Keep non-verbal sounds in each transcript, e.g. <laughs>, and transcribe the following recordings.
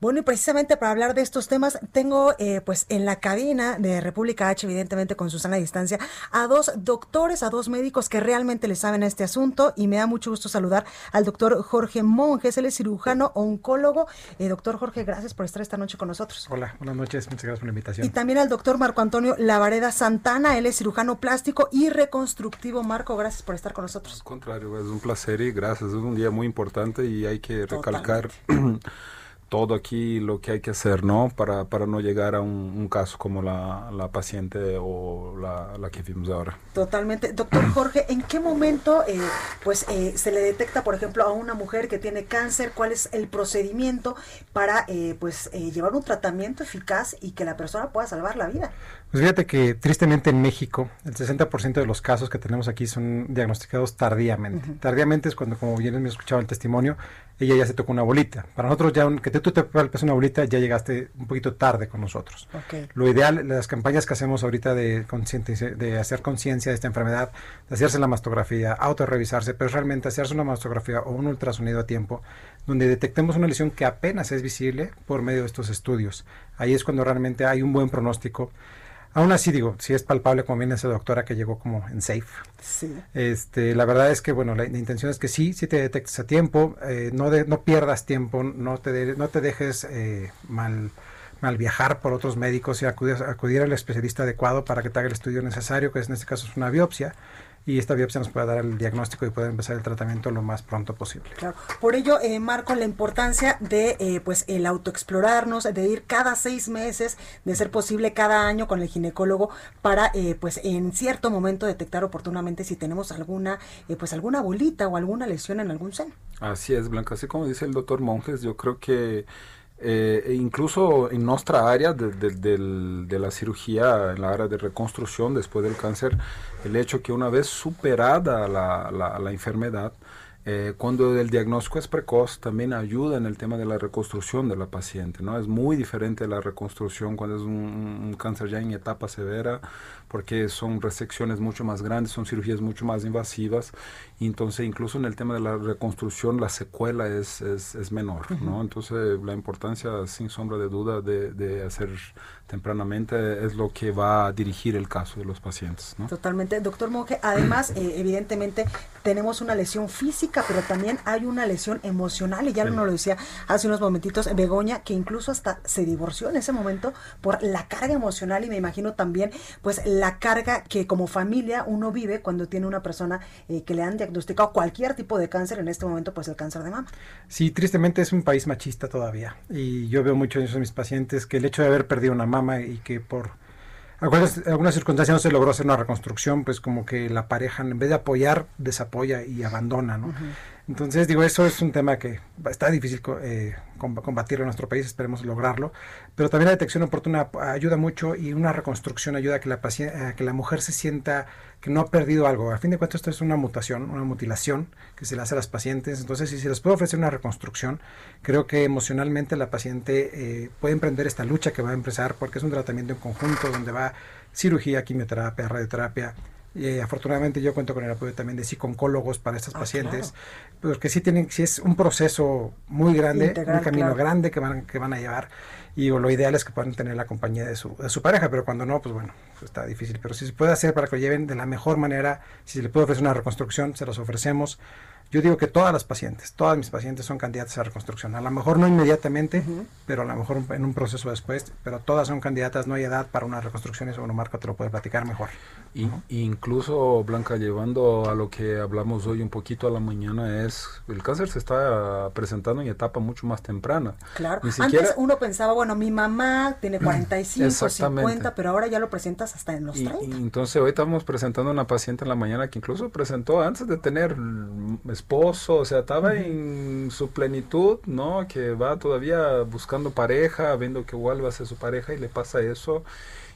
Bueno, y precisamente para hablar de estos temas, tengo eh, pues en la cabina de República H, evidentemente con Susana a distancia, a dos doctores, a dos médicos que realmente le saben a este asunto y me da mucho gusto saludar al doctor Jorge Monjes, él es cirujano oncólogo. Eh, doctor Jorge, gracias por estar esta noche con nosotros. Hola, buenas noches, muchas gracias por la invitación. Y también al doctor Marco Antonio Lavareda Santana, él es cirujano plástico y reconstructivo. Marco, gracias por estar con nosotros. Al contrario, es un placer y gracias, es un día muy importante y hay que recalcar... <clears throat> todo aquí lo que hay que hacer, ¿no? Para, para no llegar a un, caso como la, la paciente o la, la, que vimos ahora. Totalmente. Doctor Jorge, ¿en qué momento eh, pues eh, se le detecta, por ejemplo, a una mujer que tiene cáncer? ¿Cuál es el procedimiento para eh, pues llevar un tratamiento eficaz y que la persona pueda salvar la vida? Pues fíjate que tristemente en México el 60% de los casos que tenemos aquí son diagnosticados tardíamente. Tardíamente es cuando, como bien me escuchaba el testimonio, ella ya se tocó una bolita. Para nosotros ya que tú te palpes una bolita ya llegaste un poquito tarde con nosotros. Lo ideal, las campañas que hacemos ahorita de, de hacer conciencia de esta enfermedad, de hacerse la mastografía, autorrevisarse, pero realmente hacerse una mastografía o un ultrasonido a tiempo, donde detectemos una lesión que apenas es visible por medio de estos estudios. Ahí es cuando realmente hay un buen pronóstico Aún así digo, si es palpable como viene esa doctora que llegó como en safe. Sí. Este, la verdad es que bueno, la, intención es que sí, si te detectes a tiempo, eh, no no pierdas tiempo, no te no te dejes eh, mal mal viajar por otros médicos y acudir, acudir al especialista adecuado para que te haga el estudio necesario, que en este caso es una biopsia y esta biopsia nos puede dar el diagnóstico y poder empezar el tratamiento lo más pronto posible. Claro. Por ello, eh, Marco, la importancia de eh, pues el autoexplorarnos, de ir cada seis meses, de ser posible cada año con el ginecólogo para eh, pues en cierto momento detectar oportunamente si tenemos alguna eh, pues alguna bolita o alguna lesión en algún seno. Así es, Blanca. Así como dice el doctor Monjes, yo creo que eh, e incluso en nuestra área de, de, la cirugía, en la área de reconstrucción después del cáncer, el hecho que una vez superada la, la, la enfermedad, eh, cuando el diagnóstico es precoz, también ayuda en el tema de la reconstrucción de la paciente. ¿no? Es muy diferente la reconstrucción cuando es un, cáncer ya en etapa severa, porque son resecciones mucho más grandes, son cirugías mucho más invasivas. Y entonces, incluso en el tema de la reconstrucción, la secuela es, es, es menor. ¿no? Entonces, la importancia, sin sombra de duda, de, de hacer tempranamente es lo que va a dirigir el caso de los pacientes. ¿no? Totalmente. Doctor Monge, además, <clears throat> eh, evidentemente, tenemos una lesión física, pero también hay una lesión emocional, y ya uno lo decía hace unos momentitos, Begoña, que incluso hasta se divorció en ese momento por la carga emocional y me imagino también, pues, la carga que como familia uno vive cuando tiene una persona eh, que le han diagnosticado cualquier tipo de cáncer, en este momento, pues, el cáncer de mama. Sí, tristemente es un país machista todavía, y yo veo mucho en esos mis pacientes que el hecho de haber perdido una mama y que por algunas, algunas circunstancias no se logró hacer una reconstrucción, pues como que la pareja en vez de apoyar, desapoya y abandona, ¿no? Entonces, digo, eso es un tema que está difícil eh, combatir en nuestro país, esperemos lograrlo, pero también la detección oportuna ayuda mucho y una reconstrucción ayuda a que la, paciente, que la mujer se sienta que no ha perdido algo. A fin de cuentas, esto es una mutación, una mutilación que se le hace a las pacientes. Entonces, si se les puede ofrecer una reconstrucción, creo que emocionalmente la paciente eh, puede emprender esta lucha que va a empezar porque es un tratamiento en conjunto donde va cirugía, quimioterapia, radioterapia, y afortunadamente yo cuento con el apoyo también de psiconcólogos para estas ah, pacientes, porque sí tienen, sí es un proceso muy grande, un camino grande que van, que van a llevar y lo ideal es que puedan tener la compañía de su, de su pareja, pero cuando no, pues bueno, pues está difícil. Pero si se puede hacer para que lo lleven de la mejor manera, si se le puede ofrecer una reconstrucción, se las ofrecemos. Yo digo que todas las pacientes, todas mis pacientes son candidatas a reconstrucción. A lo mejor no inmediatamente, pero a lo mejor en un proceso después, pero todas son candidatas, no hay edad para una reconstrucción, eso bueno, Marco te lo puede platicar mejor. Incluso, Blanca, llevando a lo que hablamos hoy un poquito a la mañana, es el cáncer se está presentando en etapa mucho más temprana. Claro, antes uno pensaba, bueno, mi mamá tiene 45, 50, pero ahora ya lo presentas hasta en los 30. Y, entonces hoy estamos presentando una paciente en la mañana que incluso presentó antes de tener esposo, o sea, estaba en su plenitud, ¿no? Que va todavía buscando pareja, viendo que igual va a ser su pareja y le pasa eso.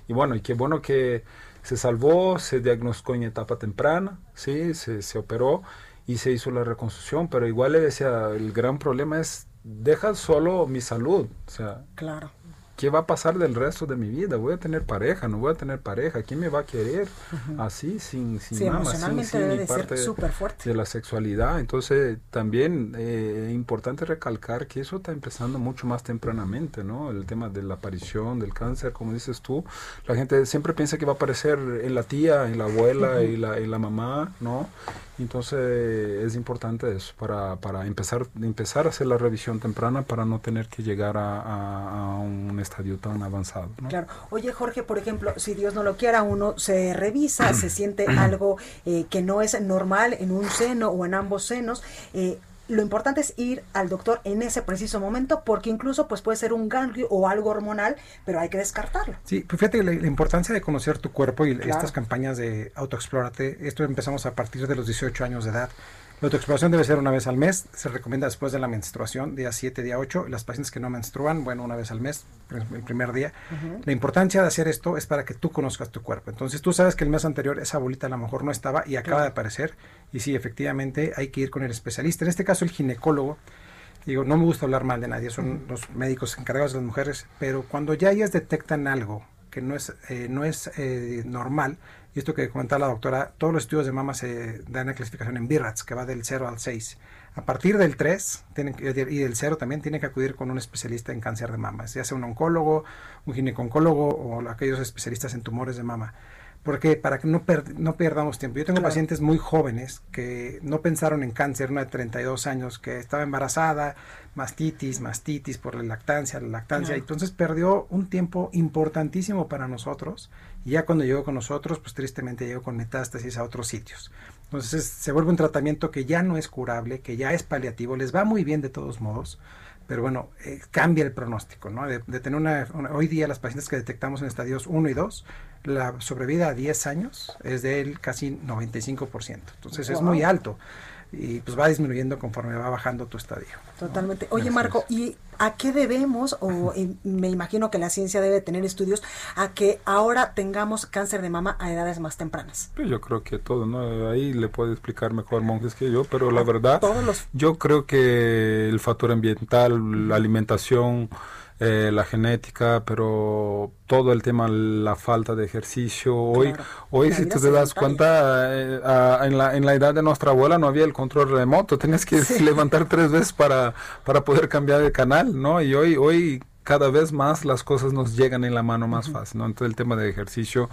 Y bueno, y qué bueno que se salvó, se diagnosticó en etapa temprana, sí, se, se operó y se hizo la reconstrucción, pero igual le decía, el gran problema es, deja solo mi salud, o sea, claro. ¿Qué va a pasar del resto de mi vida? Voy a tener pareja, no voy a tener pareja, ¿quién me va a querer así, sin, sin sí, sin, sin parte fuerte. de la sexualidad? Entonces, también eh, es importante recalcar que eso está empezando mucho más tempranamente, ¿no? El tema de la aparición del cáncer, como dices tú, la gente siempre piensa que va a aparecer en la tía, en la abuela y, la, en la mamá, ¿no? Entonces es importante eso para, para empezar, empezar a hacer la revisión temprana para no tener que llegar a, un estadio tan avanzado. Claro. Oye Jorge, por ejemplo, si Dios no lo quiera, uno se revisa, se siente <clears throat> algo eh, que no es normal en un seno o en ambos senos. Eh, lo importante es ir al doctor en ese preciso momento porque incluso pues puede ser un ganglio o algo hormonal, pero hay que descartarlo. Sí, pues fíjate la, importancia de conocer tu cuerpo y estas campañas de autoexplórate, esto empezamos a partir de los 18 años de edad. La autoexploración debe ser una vez al mes, se recomienda después de la menstruación, día 7, día 8. Las pacientes que no menstruan, bueno, una vez al mes, el primer día. La importancia de hacer esto es para que tú conozcas tu cuerpo. Entonces tú sabes que el mes anterior esa bolita a lo mejor no estaba y acaba de aparecer. Y sí, efectivamente hay que ir con el especialista. En este caso el ginecólogo. Digo, no me gusta hablar mal de nadie, son los médicos encargados de las mujeres, pero cuando ya ellas detectan algo que no es, eh, no es eh, normal, y esto que comentaba la doctora, todos los estudios de mama se dan a clasificación en BIRATS, que va del 0 al 6. A partir del 3 tienen, y del 0 también tienen que acudir con un especialista en cáncer de mama, ya sea un oncólogo, un gineconcólogo o aquellos especialistas en tumores de mama. Porque para que no, no perdamos tiempo. Yo tengo pacientes muy jóvenes que no pensaron en cáncer, una de 32 años, que estaba embarazada, mastitis, mastitis por la lactancia, la lactancia. Entonces perdió un tiempo importantísimo para nosotros. Y ya cuando llegó con nosotros, pues tristemente llegó con metástasis a otros sitios. Entonces se vuelve un tratamiento que ya no es curable, que ya es paliativo, les va muy bien de todos modos pero bueno, eh, cambia el pronóstico, ¿no? De, tener una, Hoy día las pacientes que detectamos en estadios 1 y 2, la sobrevida a 10 años es del casi 95%. Entonces es muy alto y pues va disminuyendo conforme va bajando tu estadio. Totalmente. Oye Marco, ¿y a qué debemos, o <laughs> me imagino que la ciencia debe tener estudios, a que ahora tengamos cáncer de mama a edades más tempranas? Pues yo creo que todo, ¿no? Ahí le puede explicar mejor Monjes que yo, pero la verdad, yo creo que el factor ambiental, la alimentación, eh, la genética, pero todo el tema, la falta de ejercicio. Hoy, hoy si tú te das cuenta, eh, en, la, en la edad de nuestra abuela no había el control remoto, tenías que levantar tres veces para, para poder cambiar de canal, ¿no? Y hoy, hoy cada vez más las cosas nos llegan en la mano más fácil, ¿no? Entonces el tema de ejercicio,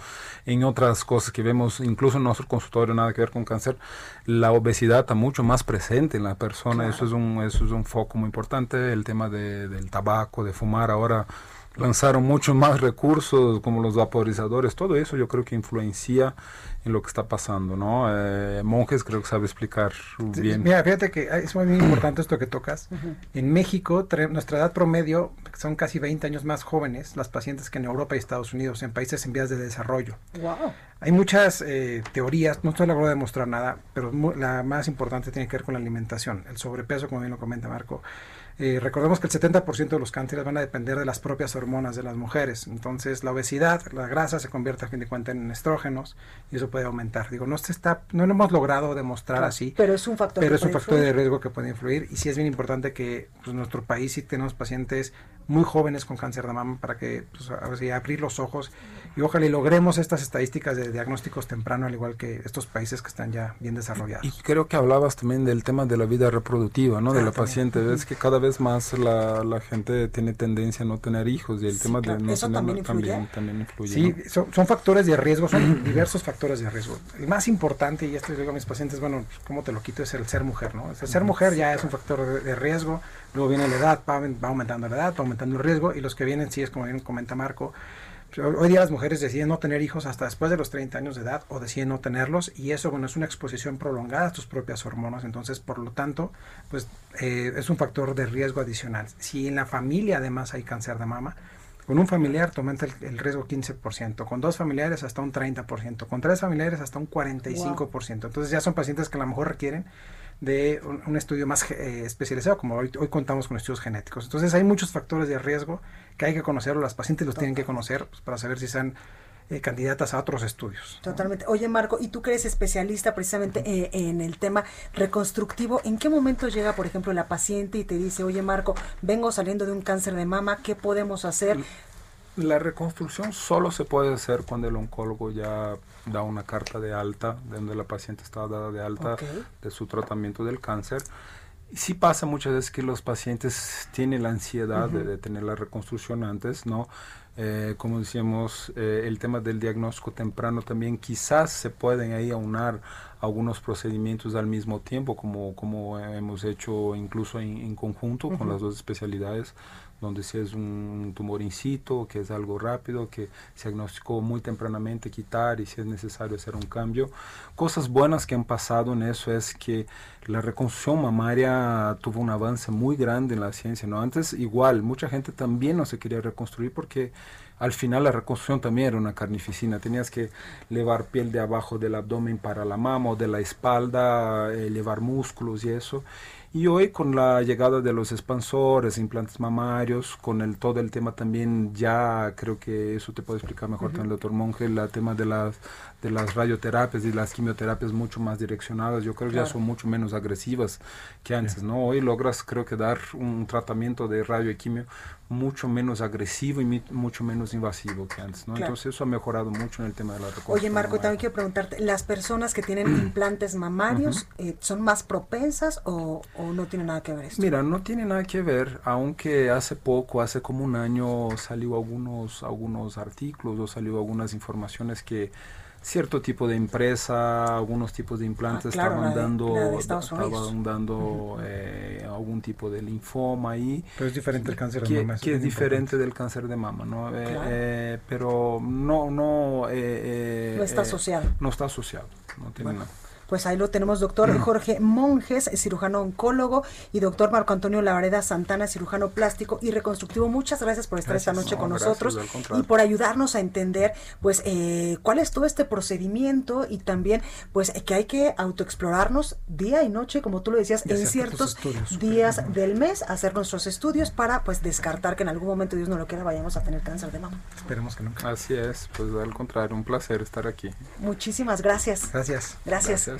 en otras cosas que vemos, incluso en nuestro consultorio, nada que ver con cáncer, la obesidad está mucho más presente en la persona, eso es un eso es un foco muy importante, el tema de, del tabaco, de fumar, ahora lanzaron muchos más recursos como los vaporizadores, todo eso yo creo que influencia en lo que está pasando, ¿no? Eh, monjes creo que sabe explicar bien. Mira, fíjate que es muy importante esto que tocas. En México, nuestra edad promedio son casi 20 años más jóvenes las pacientes que en Europa y Estados Unidos, en países en vías de desarrollo. Wow. Hay muchas eh, teorías, no estoy logrando demostrar nada, pero la más importante tiene que ver con la alimentación. El sobrepeso, como bien lo comenta Marco, eh, recordemos que el 70% de los cánceres van a depender de las propias hormonas de las mujeres. Entonces, la obesidad, la grasa se convierte a fin de cuentas en estrógenos y eso puede aumentar. Digo, no se está, no lo hemos logrado demostrar así. Pero es un factor. Pero es un factor de riesgo que puede influir y sí es bien importante que pues, nuestro país sí tenemos pacientes muy jóvenes con cáncer de mama para que pues, abrir los ojos y ojalá y logremos estas estadísticas de diagnósticos temprano al igual que estos países que están ya bien desarrollados. Y creo que hablabas también del tema de la vida reproductiva, ¿no? de la paciente. Es que cada vez más la, la, gente tiene tendencia a no tener hijos y el tema de no tener también influye. También, influye sí, son, son, factores de riesgo, son diversos factores de riesgo. El más importante, y esto digo a mis pacientes, bueno, ¿cómo te lo quito? Es el ser mujer, ¿no? El ser mujer ya es un factor de, riesgo, luego viene la edad, va, va aumentando la edad, va aumentando el riesgo, y los que vienen, sí es como bien comenta Marco, Hoy día las mujeres deciden no tener hijos hasta después de los 30 años de edad o deciden no tenerlos y eso, bueno, es una exposición prolongada a tus propias hormonas, entonces, por lo tanto, pues eh, es un factor de riesgo adicional. Si en la familia además hay cáncer de mama, con un familiar te aumenta el, riesgo 15%, con dos familiares hasta un 30%, con tres familiares hasta un 45%. Entonces ya son pacientes que a lo mejor requieren de un, estudio más eh, especializado, como hoy, hoy contamos con estudios genéticos. Entonces hay muchos factores de riesgo que hay que conocerlo, las pacientes los tienen que conocer pues, para saber si están eh, candidatas a otros estudios. Totalmente. Oye, Marco, y tú que eres especialista precisamente eh, en el tema reconstructivo, ¿en qué momento llega, por ejemplo, la paciente y te dice, oye, Marco, vengo saliendo de un cáncer de mama, ¿qué podemos hacer? La reconstrucción solo se puede hacer cuando el oncólogo ya da una carta de alta, donde la paciente está dada de alta de su tratamiento del cáncer sí pasa muchas veces que los pacientes tienen la ansiedad de, tener la reconstrucción antes, ¿no? Eh, como decíamos, eh, el tema del diagnóstico temprano también quizás se pueden ahí aunar algunos procedimientos al mismo tiempo, como, como hemos hecho incluso en, conjunto con las dos especialidades donde si es un tumor in situ, que es algo rápido, que se diagnosticó muy tempranamente, quitar y si es necesario hacer un cambio. Cosas buenas que han pasado en eso es que la reconstrucción mamaria tuvo un avance muy grande en la ciencia. ¿no? Antes igual, mucha gente también no se quería reconstruir porque al final la reconstrucción también era una carnificina. Tenías que llevar piel de abajo del abdomen para la mama o de la espalda, eh, llevar músculos y eso. Y hoy con la llegada de los expansores, implantes mamarios, con el todo el tema también ya creo que eso te puede explicar mejor el doctor Monge, el tema de las de las radioterapias y las quimioterapias mucho más direccionadas, yo creo que ya son mucho menos agresivas que antes, ¿no? Hoy logras creo que dar un tratamiento de radio y quimio mucho menos agresivo y mucho menos invasivo que antes, ¿no? Entonces eso ha mejorado mucho en el tema de la reconstrucción. Oye, Marco, también quiero preguntarte, ¿las personas que tienen <clears throat> implantes mamarios eh, son más propensas o, o, no tiene nada que ver esto? Mira, no tiene nada que ver, aunque hace poco, hace como un año salió algunos, algunos artículos o salió algunas informaciones que cierto tipo de empresa, algunos tipos de implantes ah, estaban dando, estaban dando eh, algún tipo de linfoma ahí. Pero es diferente el cáncer de mama. Que es diferente del cáncer de mama, ¿no? Eh, eh, pero no, no. no está asociado. no está asociado, no tiene nada. Pues ahí lo tenemos, doctor Jorge Monjes, cirujano oncólogo, y doctor Marco Antonio Lavareda Santana, cirujano plástico y reconstructivo. Muchas gracias por estar esta noche con nosotros y por ayudarnos a entender, pues, eh, cuál es todo este procedimiento y también, pues, que hay que autoexplorarnos día y noche, como tú lo decías, en ciertos días del mes, hacer nuestros estudios para, pues, descartar que en algún momento, Dios no lo quiera, vayamos a tener cáncer de mama. Esperemos que nunca. Así es, pues, al contrario, un placer estar aquí. Muchísimas gracias. Gracias. Gracias. gracias.